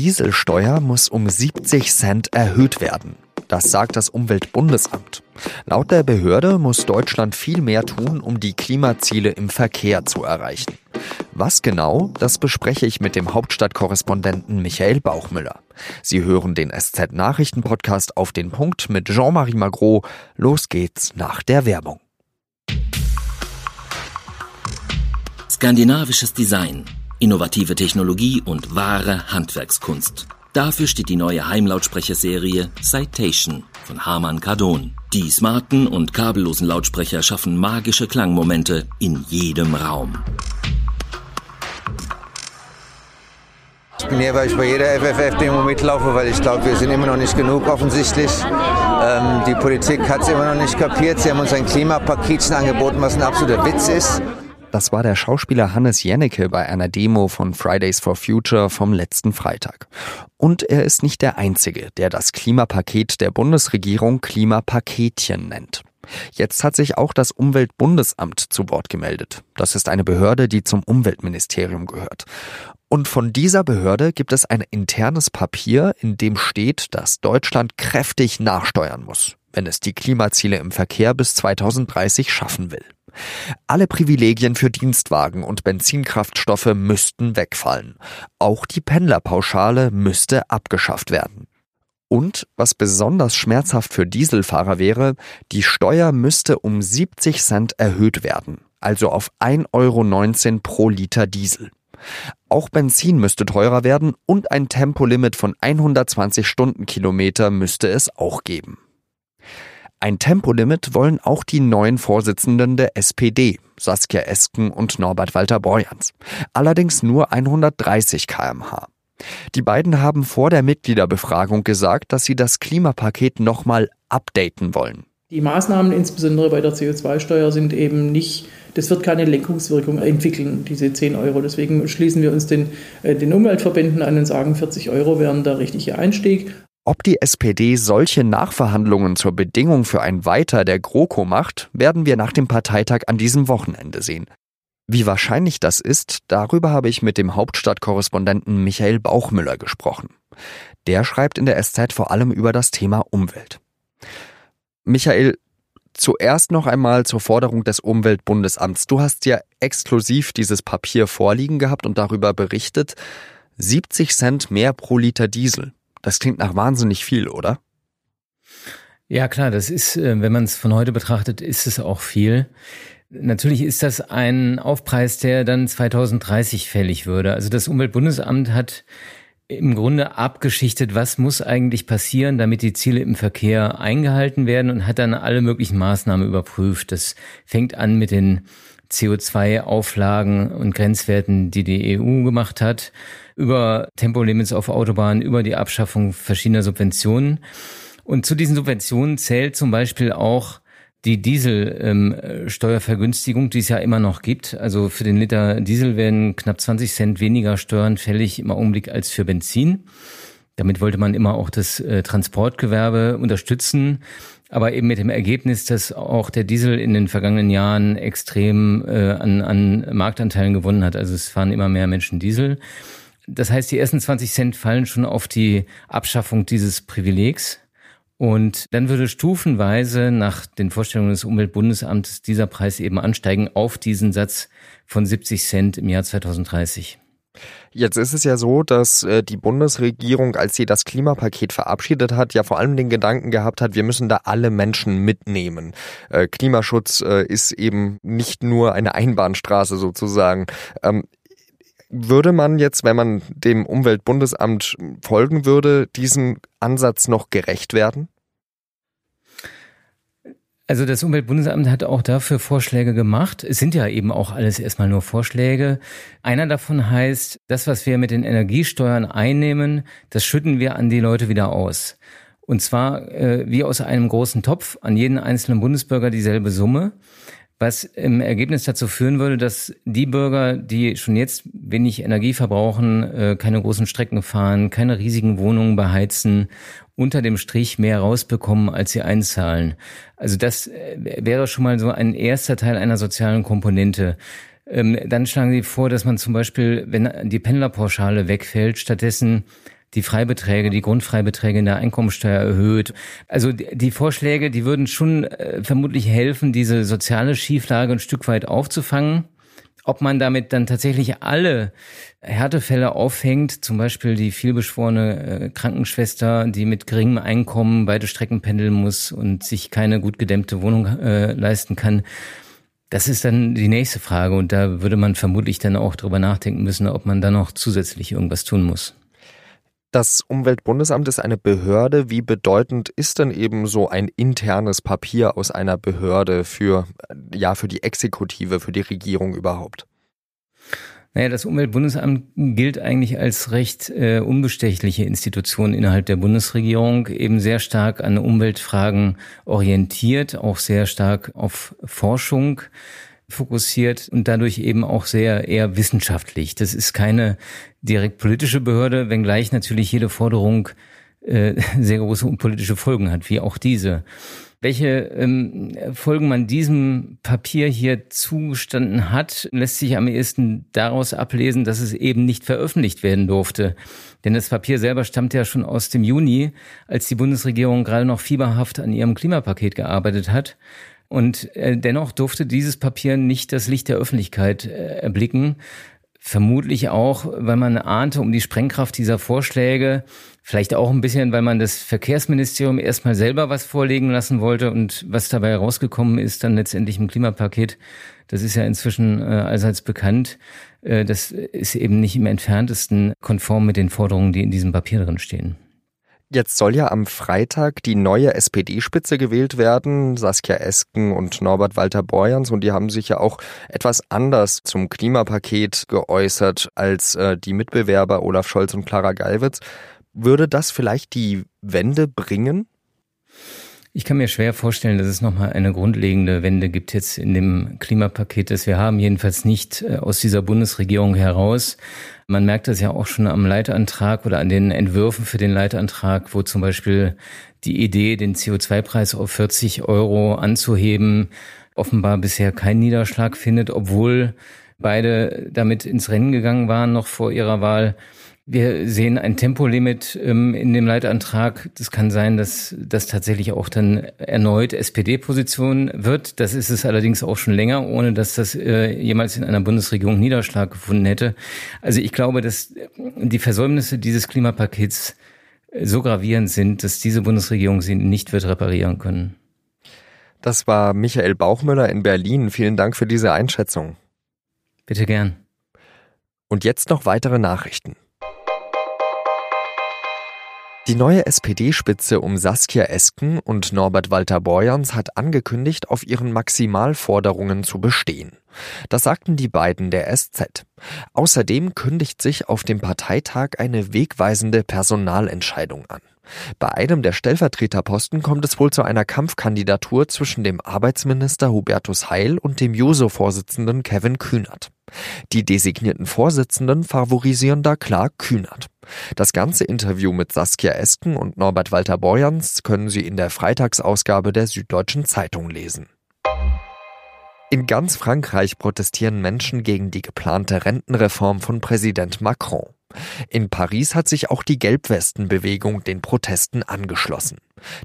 Dieselsteuer muss um 70 Cent erhöht werden. Das sagt das Umweltbundesamt. Laut der Behörde muss Deutschland viel mehr tun, um die Klimaziele im Verkehr zu erreichen. Was genau, das bespreche ich mit dem Hauptstadtkorrespondenten Michael Bauchmüller. Sie hören den SZ-Nachrichten-Podcast auf den Punkt mit Jean-Marie Magro. Los geht's nach der Werbung. Skandinavisches Design, innovative Technologie und wahre Handwerkskunst. Dafür steht die neue Heimlautsprecherserie Citation von Harman Kardon. Die smarten und kabellosen Lautsprecher schaffen magische Klangmomente in jedem Raum. Ich bin hier, weil ich bei jeder FFF-Demo mitlaufe, weil ich glaube, wir sind immer noch nicht genug offensichtlich. Ähm, die Politik hat es immer noch nicht kapiert. Sie haben uns ein Klimapaketchen angeboten, was ein absoluter Witz ist. Das war der Schauspieler Hannes Jennecke bei einer Demo von Fridays for Future vom letzten Freitag. Und er ist nicht der Einzige, der das Klimapaket der Bundesregierung Klimapaketchen nennt. Jetzt hat sich auch das Umweltbundesamt zu Wort gemeldet. Das ist eine Behörde, die zum Umweltministerium gehört. Und von dieser Behörde gibt es ein internes Papier, in dem steht, dass Deutschland kräftig nachsteuern muss, wenn es die Klimaziele im Verkehr bis 2030 schaffen will. Alle Privilegien für Dienstwagen und Benzinkraftstoffe müssten wegfallen. Auch die Pendlerpauschale müsste abgeschafft werden. Und, was besonders schmerzhaft für Dieselfahrer wäre, die Steuer müsste um 70 Cent erhöht werden, also auf 1,19 Euro pro Liter Diesel. Auch Benzin müsste teurer werden und ein Tempolimit von 120 Stundenkilometer müsste es auch geben. Ein Tempolimit wollen auch die neuen Vorsitzenden der SPD, Saskia Esken und Norbert Walter Borjans. Allerdings nur 130 kmh. Die beiden haben vor der Mitgliederbefragung gesagt, dass sie das Klimapaket nochmal updaten wollen. Die Maßnahmen, insbesondere bei der CO2-Steuer, sind eben nicht, das wird keine Lenkungswirkung entwickeln, diese 10 Euro. Deswegen schließen wir uns den, äh, den Umweltverbänden an und sagen, 40 Euro wären der richtige Einstieg. Ob die SPD solche Nachverhandlungen zur Bedingung für ein Weiter der GroKo macht, werden wir nach dem Parteitag an diesem Wochenende sehen. Wie wahrscheinlich das ist, darüber habe ich mit dem Hauptstadtkorrespondenten Michael Bauchmüller gesprochen. Der schreibt in der SZ vor allem über das Thema Umwelt. Michael, zuerst noch einmal zur Forderung des Umweltbundesamts. Du hast ja exklusiv dieses Papier vorliegen gehabt und darüber berichtet. 70 Cent mehr pro Liter Diesel. Das klingt nach wahnsinnig viel, oder? Ja, klar, das ist, äh, wenn man es von heute betrachtet, ist es auch viel. Natürlich ist das ein Aufpreis, der dann 2030 fällig würde. Also das Umweltbundesamt hat im Grunde abgeschichtet, was muss eigentlich passieren, damit die Ziele im Verkehr eingehalten werden und hat dann alle möglichen Maßnahmen überprüft. Das fängt an mit den CO2-Auflagen und Grenzwerten, die die EU gemacht hat, über Tempolimits auf Autobahnen, über die Abschaffung verschiedener Subventionen. Und zu diesen Subventionen zählt zum Beispiel auch die Dieselsteuervergünstigung, ähm, die es ja immer noch gibt. Also für den Liter Diesel werden knapp 20 Cent weniger Steuern fällig im Augenblick als für Benzin. Damit wollte man immer auch das äh, Transportgewerbe unterstützen aber eben mit dem Ergebnis, dass auch der Diesel in den vergangenen Jahren extrem äh, an, an Marktanteilen gewonnen hat. Also es fahren immer mehr Menschen Diesel. Das heißt, die ersten 20 Cent fallen schon auf die Abschaffung dieses Privilegs. Und dann würde stufenweise nach den Vorstellungen des Umweltbundesamtes dieser Preis eben ansteigen auf diesen Satz von 70 Cent im Jahr 2030. Jetzt ist es ja so, dass äh, die Bundesregierung, als sie das Klimapaket verabschiedet hat, ja vor allem den Gedanken gehabt hat, wir müssen da alle Menschen mitnehmen. Äh, Klimaschutz äh, ist eben nicht nur eine Einbahnstraße sozusagen. Ähm, würde man jetzt, wenn man dem Umweltbundesamt folgen würde, diesen Ansatz noch gerecht werden? Also das Umweltbundesamt hat auch dafür Vorschläge gemacht. Es sind ja eben auch alles erstmal nur Vorschläge. Einer davon heißt, das, was wir mit den Energiesteuern einnehmen, das schütten wir an die Leute wieder aus. Und zwar äh, wie aus einem großen Topf an jeden einzelnen Bundesbürger dieselbe Summe was im Ergebnis dazu führen würde, dass die Bürger, die schon jetzt wenig Energie verbrauchen, äh, keine großen Strecken fahren, keine riesigen Wohnungen beheizen, unter dem Strich mehr rausbekommen, als sie einzahlen. Also das äh, wäre schon mal so ein erster Teil einer sozialen Komponente. Ähm, dann schlagen sie vor, dass man zum Beispiel, wenn die Pendlerpauschale wegfällt, stattdessen die Freibeträge, die Grundfreibeträge in der Einkommensteuer erhöht. Also die Vorschläge, die würden schon äh, vermutlich helfen, diese soziale Schieflage ein Stück weit aufzufangen. Ob man damit dann tatsächlich alle Härtefälle aufhängt, zum Beispiel die vielbeschworene äh, Krankenschwester, die mit geringem Einkommen beide Strecken pendeln muss und sich keine gut gedämmte Wohnung äh, leisten kann, das ist dann die nächste Frage und da würde man vermutlich dann auch drüber nachdenken müssen, ob man da noch zusätzlich irgendwas tun muss. Das Umweltbundesamt ist eine Behörde. Wie bedeutend ist denn eben so ein internes Papier aus einer Behörde für, ja, für die Exekutive, für die Regierung überhaupt? Naja, das Umweltbundesamt gilt eigentlich als recht äh, unbestechliche Institution innerhalb der Bundesregierung, eben sehr stark an Umweltfragen orientiert, auch sehr stark auf Forschung fokussiert und dadurch eben auch sehr eher wissenschaftlich. Das ist keine direkt politische Behörde, wenngleich natürlich jede Forderung äh, sehr große politische Folgen hat, wie auch diese. Welche ähm, Folgen man diesem Papier hier zugestanden hat, lässt sich am ehesten daraus ablesen, dass es eben nicht veröffentlicht werden durfte. Denn das Papier selber stammt ja schon aus dem Juni, als die Bundesregierung gerade noch fieberhaft an ihrem Klimapaket gearbeitet hat. Und äh, dennoch durfte dieses Papier nicht das Licht der Öffentlichkeit äh, erblicken. Vermutlich auch, weil man ahnte um die Sprengkraft dieser Vorschläge, vielleicht auch ein bisschen, weil man das Verkehrsministerium erstmal selber was vorlegen lassen wollte und was dabei rausgekommen ist, dann letztendlich im Klimapaket, das ist ja inzwischen äh, allseits bekannt, äh, das ist eben nicht im entferntesten konform mit den Forderungen, die in diesem Papier drin stehen. Jetzt soll ja am Freitag die neue SPD-Spitze gewählt werden, Saskia Esken und Norbert Walter Borjans, und die haben sich ja auch etwas anders zum Klimapaket geäußert als äh, die Mitbewerber Olaf Scholz und Clara Geiwitz. Würde das vielleicht die Wende bringen? Ich kann mir schwer vorstellen, dass es nochmal eine grundlegende Wende gibt jetzt in dem Klimapaket, das wir haben, jedenfalls nicht äh, aus dieser Bundesregierung heraus. Man merkt das ja auch schon am Leitantrag oder an den Entwürfen für den Leitantrag, wo zum Beispiel die Idee, den CO2-Preis auf 40 Euro anzuheben, offenbar bisher keinen Niederschlag findet, obwohl beide damit ins Rennen gegangen waren noch vor ihrer Wahl. Wir sehen ein Tempolimit ähm, in dem Leitantrag. Das kann sein, dass das tatsächlich auch dann erneut SPD-Position wird. Das ist es allerdings auch schon länger, ohne dass das äh, jemals in einer Bundesregierung Niederschlag gefunden hätte. Also ich glaube, dass die Versäumnisse dieses Klimapakets so gravierend sind, dass diese Bundesregierung sie nicht wird reparieren können. Das war Michael Bauchmüller in Berlin. Vielen Dank für diese Einschätzung. Bitte gern. Und jetzt noch weitere Nachrichten. Die neue SPD-Spitze um Saskia Esken und Norbert Walter Borjans hat angekündigt, auf ihren Maximalforderungen zu bestehen. Das sagten die beiden der SZ. Außerdem kündigt sich auf dem Parteitag eine wegweisende Personalentscheidung an. Bei einem der Stellvertreterposten kommt es wohl zu einer Kampfkandidatur zwischen dem Arbeitsminister Hubertus Heil und dem Juso-Vorsitzenden Kevin Kühnert. Die designierten Vorsitzenden favorisieren da klar Kühnert. Das ganze Interview mit Saskia Esken und Norbert Walter Borjans können Sie in der Freitagsausgabe der Süddeutschen Zeitung lesen. In ganz Frankreich protestieren Menschen gegen die geplante Rentenreform von Präsident Macron. In Paris hat sich auch die Gelbwestenbewegung den Protesten angeschlossen.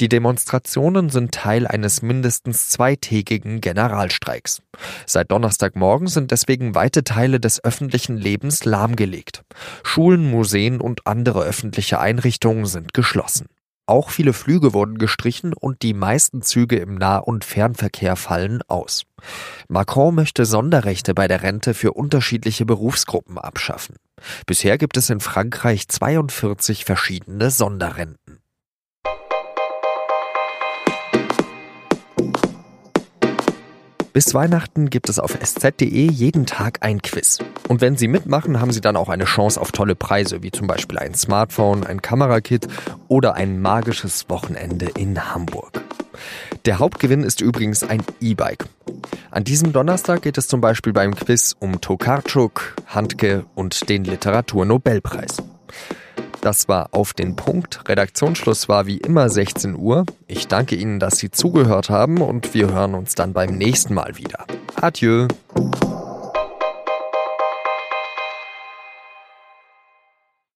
Die Demonstrationen sind Teil eines mindestens zweitägigen Generalstreiks. Seit Donnerstagmorgen sind deswegen weite Teile des öffentlichen Lebens lahmgelegt. Schulen, Museen und andere öffentliche Einrichtungen sind geschlossen. Auch viele Flüge wurden gestrichen und die meisten Züge im Nah- und Fernverkehr fallen aus. Macron möchte Sonderrechte bei der Rente für unterschiedliche Berufsgruppen abschaffen. Bisher gibt es in Frankreich 42 verschiedene Sonderrenten. Bis Weihnachten gibt es auf sz.de jeden Tag ein Quiz. Und wenn Sie mitmachen, haben Sie dann auch eine Chance auf tolle Preise, wie zum Beispiel ein Smartphone, ein Kamerakit oder ein magisches Wochenende in Hamburg. Der Hauptgewinn ist übrigens ein E-Bike. An diesem Donnerstag geht es zum Beispiel beim Quiz um Tokarczuk, Handke und den Literaturnobelpreis. Das war auf den Punkt. Redaktionsschluss war wie immer 16 Uhr. Ich danke Ihnen, dass Sie zugehört haben und wir hören uns dann beim nächsten Mal wieder. Adieu.